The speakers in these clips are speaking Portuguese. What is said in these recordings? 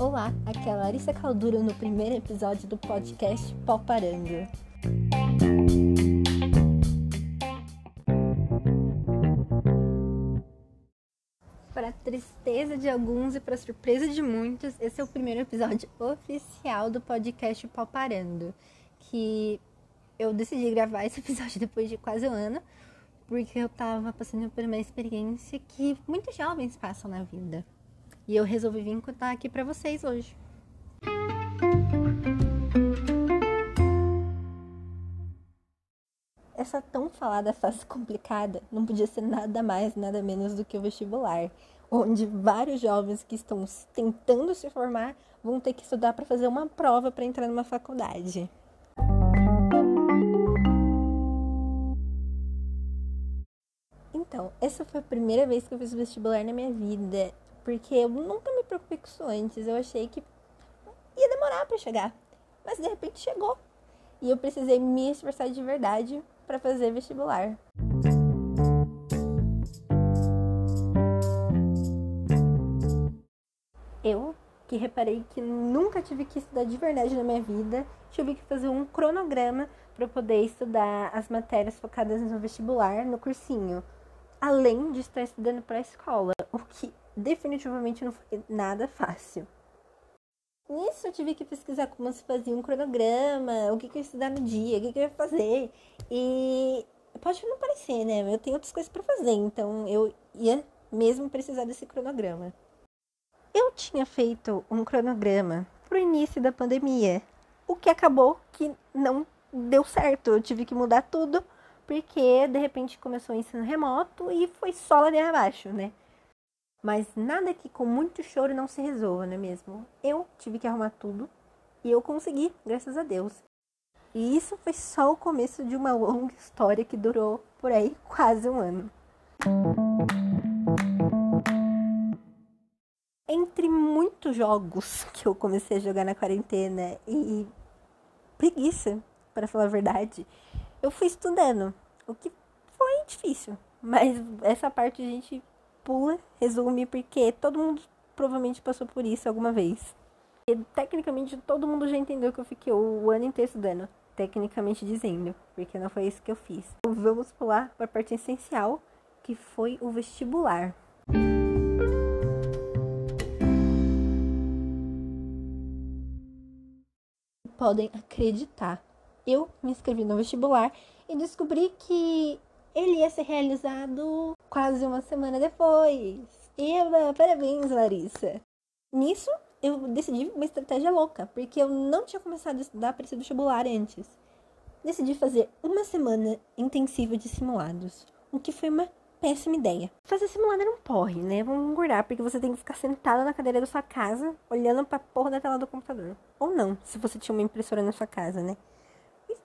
Olá, aqui é a Larissa Caldura no primeiro episódio do podcast Poparando. Para a tristeza de alguns e para surpresa de muitos, esse é o primeiro episódio oficial do podcast Poparando, que eu decidi gravar esse episódio depois de quase um ano, porque eu tava passando por uma experiência que muitos jovens passam na vida. E eu resolvi vir contar aqui para vocês hoje. Essa tão falada fase complicada não podia ser nada mais, nada menos do que o vestibular, onde vários jovens que estão tentando se formar vão ter que estudar para fazer uma prova para entrar numa faculdade. Então, essa foi a primeira vez que eu fiz vestibular na minha vida, porque eu nunca me preocupei com isso antes. Eu achei que ia demorar para chegar, mas de repente chegou. E eu precisei me esforçar de verdade para fazer vestibular. Eu, que reparei que nunca tive que estudar de verdade na minha vida, tive que fazer um cronograma para poder estudar as matérias focadas no vestibular, no cursinho além de estar estudando para a escola, o que definitivamente não foi nada fácil. Nisso eu tive que pesquisar como se fazia um cronograma, o que, que eu ia estudar no dia, o que, que eu ia fazer. E pode não parecer, né? Eu tenho outras coisas para fazer, então eu ia mesmo precisar desse cronograma. Eu tinha feito um cronograma pro início da pandemia, o que acabou que não deu certo. Eu tive que mudar tudo porque de repente começou o ensino remoto e foi só ladeira abaixo, né? Mas nada que com muito choro não se resolva, não é mesmo? Eu tive que arrumar tudo e eu consegui, graças a Deus. E isso foi só o começo de uma longa história que durou por aí quase um ano. Entre muitos jogos que eu comecei a jogar na quarentena e preguiça, para falar a verdade, eu fui estudando, o que foi difícil. Mas essa parte a gente pula, resume, porque todo mundo provavelmente passou por isso alguma vez. E tecnicamente todo mundo já entendeu que eu fiquei o ano inteiro estudando, tecnicamente dizendo, porque não foi isso que eu fiz. Então, vamos pular para a parte essencial, que foi o vestibular. Podem acreditar eu me inscrevi no vestibular e descobri que ele ia ser realizado quase uma semana depois. Eba, parabéns, Larissa! Nisso, eu decidi uma estratégia louca, porque eu não tinha começado a estudar para esse vestibular antes. Decidi fazer uma semana intensiva de simulados, o que foi uma péssima ideia. Fazer simulado era um porre, né? Vamos engordar, porque você tem que ficar sentado na cadeira da sua casa, olhando pra porra da tela do computador. Ou não, se você tinha uma impressora na sua casa, né?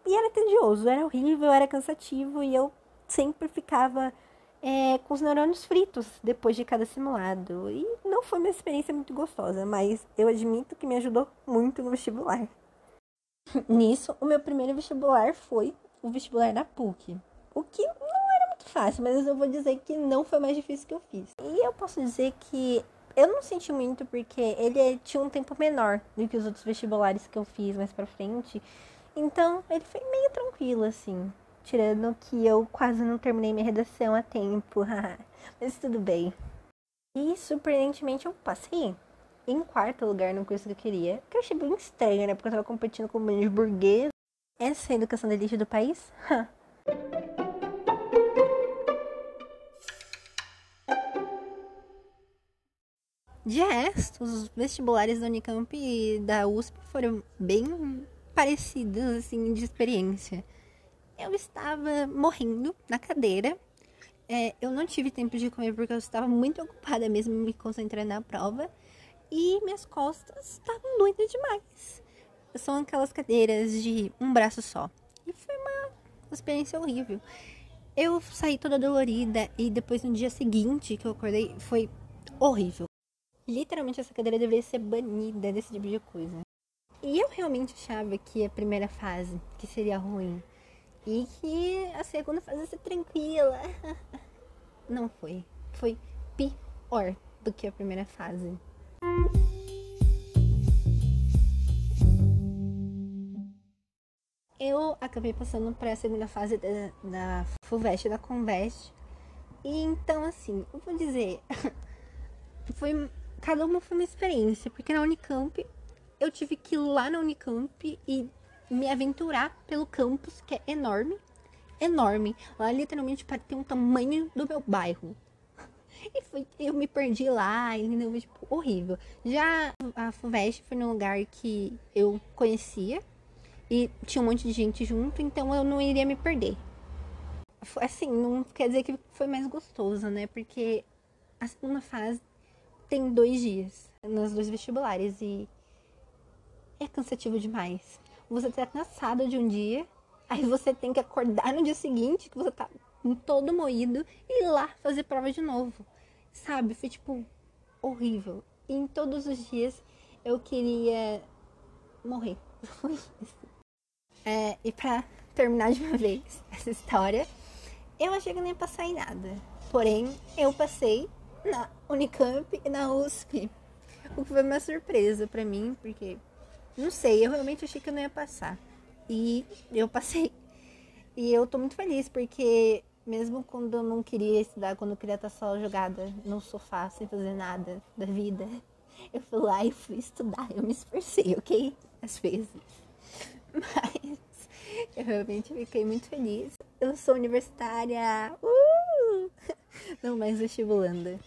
E era tedioso, era horrível, era cansativo e eu sempre ficava é, com os neurônios fritos depois de cada simulado. E não foi uma experiência muito gostosa, mas eu admito que me ajudou muito no vestibular. Nisso, o meu primeiro vestibular foi o vestibular da PUC. O que não era muito fácil, mas eu vou dizer que não foi mais difícil que eu fiz. E eu posso dizer que eu não senti muito porque ele tinha um tempo menor do que os outros vestibulares que eu fiz mais pra frente. Então, ele foi meio tranquilo, assim. Tirando que eu quase não terminei minha redação a tempo. Mas tudo bem. E, surpreendentemente, eu passei em quarto lugar no curso que eu queria. Que eu achei bem estranho, né? Porque eu tava competindo com o de burguês. Essa é a educação da elite do país? De resto, os vestibulares da Unicamp e da USP foram bem parecidas, assim, de experiência. Eu estava morrendo na cadeira. É, eu não tive tempo de comer porque eu estava muito ocupada mesmo me concentrando na prova. E minhas costas estavam doendo demais. São aquelas cadeiras de um braço só. E foi uma experiência horrível. Eu saí toda dolorida e depois no dia seguinte que eu acordei foi horrível. Literalmente essa cadeira deveria ser banida desse tipo de coisa. E eu realmente achava que a primeira fase que seria ruim e que a segunda fase ia ser tranquila. Não foi. Foi pior do que a primeira fase. Eu acabei passando para a segunda fase da, da FUVEST da Convest. E então, assim, eu vou dizer, foi cada uma foi uma experiência, porque na Unicamp eu tive que ir lá na Unicamp e me aventurar pelo campus, que é enorme, enorme. Lá literalmente ter um tamanho do meu bairro. E foi, eu me perdi lá, entendeu? Tipo, horrível. Já a FUVEST foi num lugar que eu conhecia e tinha um monte de gente junto, então eu não iria me perder. Assim, não quer dizer que foi mais gostoso, né? Porque a segunda fase tem dois dias nos dois vestibulares e é cansativo demais. Você tá cansado de um dia, aí você tem que acordar no dia seguinte, que você tá todo moído, e ir lá fazer prova de novo. Sabe? Foi tipo horrível. E em todos os dias eu queria morrer. é, e pra terminar de uma vez essa história, eu achei que não ia passar em nada. Porém, eu passei na Unicamp e na USP. O que foi uma surpresa para mim, porque não sei, eu realmente achei que eu não ia passar. E eu passei. E eu tô muito feliz, porque mesmo quando eu não queria estudar, quando eu queria estar só jogada no sofá, sem fazer nada da vida, eu fui lá e fui estudar. Eu me esforcei, ok? Às vezes. Mas eu realmente fiquei muito feliz. Eu sou universitária. Uh! Não mais vestibulanda.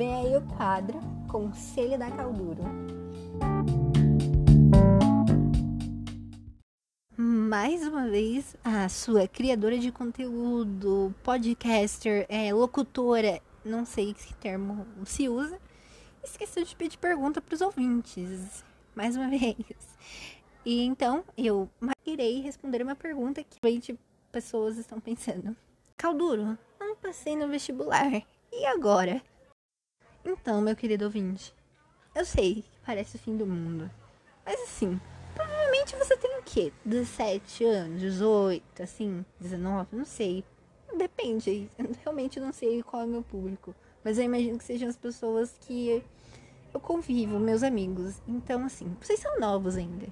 Vem aí o quadro Conselho da Calduro. Mais uma vez, a sua criadora de conteúdo, podcaster, é, locutora, não sei que termo se usa, esqueceu de pedir pergunta para os ouvintes. Mais uma vez. E então eu irei responder uma pergunta que 20 pessoas estão pensando. Calduro, não passei no vestibular. E agora? Então, meu querido ouvinte, eu sei que parece o fim do mundo. Mas assim, provavelmente você tem o quê? 17 anos, 18, assim, 19, não sei. Depende, eu realmente não sei qual é o meu público. Mas eu imagino que sejam as pessoas que eu convivo, meus amigos. Então, assim, vocês são novos ainda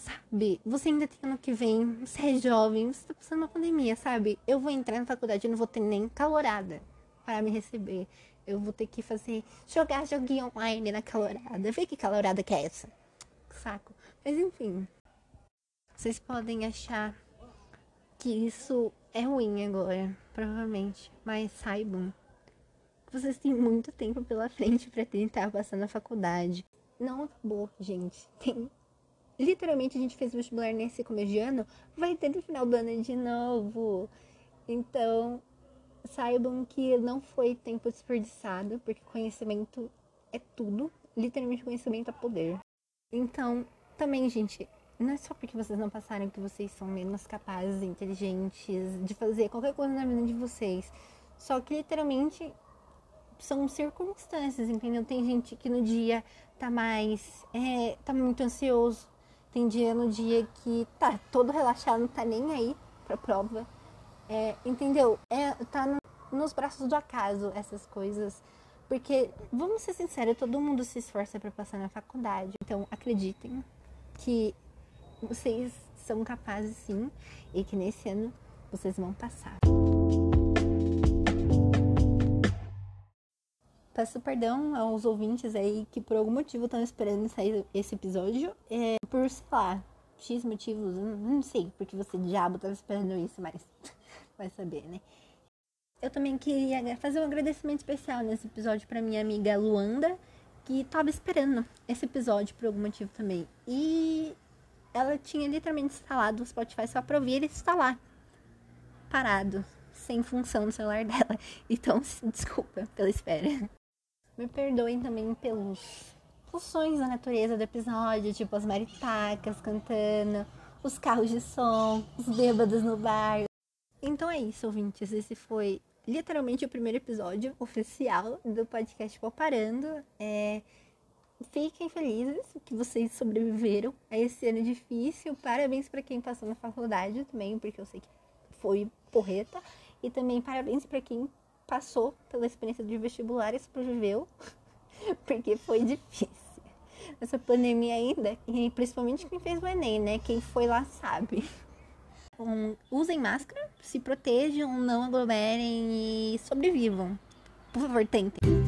sabe? Você ainda tem ano que vem, você é jovem, você tá passando uma pandemia, sabe? Eu vou entrar na faculdade e não vou ter nem calorada para me receber. Eu vou ter que fazer, jogar joguinho online na calorada. Vê que calorada que é essa. Saco. Mas enfim. Vocês podem achar que isso é ruim agora, provavelmente. Mas saibam vocês têm muito tempo pela frente para tentar passar na faculdade. Não acabou, gente. Tem literalmente a gente fez vestibular nesse começo de ano, vai ter no final do ano de novo. Então, saibam que não foi tempo desperdiçado, porque conhecimento é tudo, literalmente conhecimento é poder. Então, também, gente, não é só porque vocês não passaram que vocês são menos capazes, inteligentes de fazer qualquer coisa na vida de vocês. Só que literalmente são circunstâncias, entendeu? Tem gente que no dia tá mais. É, tá muito ansioso, tem dia no dia que tá todo relaxado, não tá nem aí pra prova. É, entendeu? É, tá no, nos braços do acaso essas coisas. Porque, vamos ser sinceros, todo mundo se esforça para passar na faculdade. Então, acreditem que vocês são capazes sim e que nesse ano vocês vão passar. Peço perdão aos ouvintes aí que por algum motivo estão esperando sair esse episódio. É, por, sei lá, X motivos, não sei porque você diabo estava esperando isso, mas vai saber, né? Eu também queria fazer um agradecimento especial nesse episódio para minha amiga Luanda, que estava esperando esse episódio por algum motivo também. E ela tinha literalmente instalado o Spotify só para ouvir ele instalar. Parado, sem função no celular dela. Então, desculpa pela espera. Me perdoem também pelos os sons da natureza do episódio, tipo as maritacas cantando, os carros de som, os bêbados no bar. Então é isso, ouvintes. Esse foi literalmente o primeiro episódio oficial do podcast Poparando. É... fiquem felizes que vocês sobreviveram a esse ano difícil. Parabéns para quem passou na faculdade também, porque eu sei que foi porreta. E também parabéns para quem passou pela experiência de vestibular e sobreviveu, porque foi difícil. Essa pandemia ainda, e principalmente quem fez o Enem, né? Quem foi lá sabe. Usem máscara, se protejam, não aglomerem e sobrevivam. Por favor, tentem.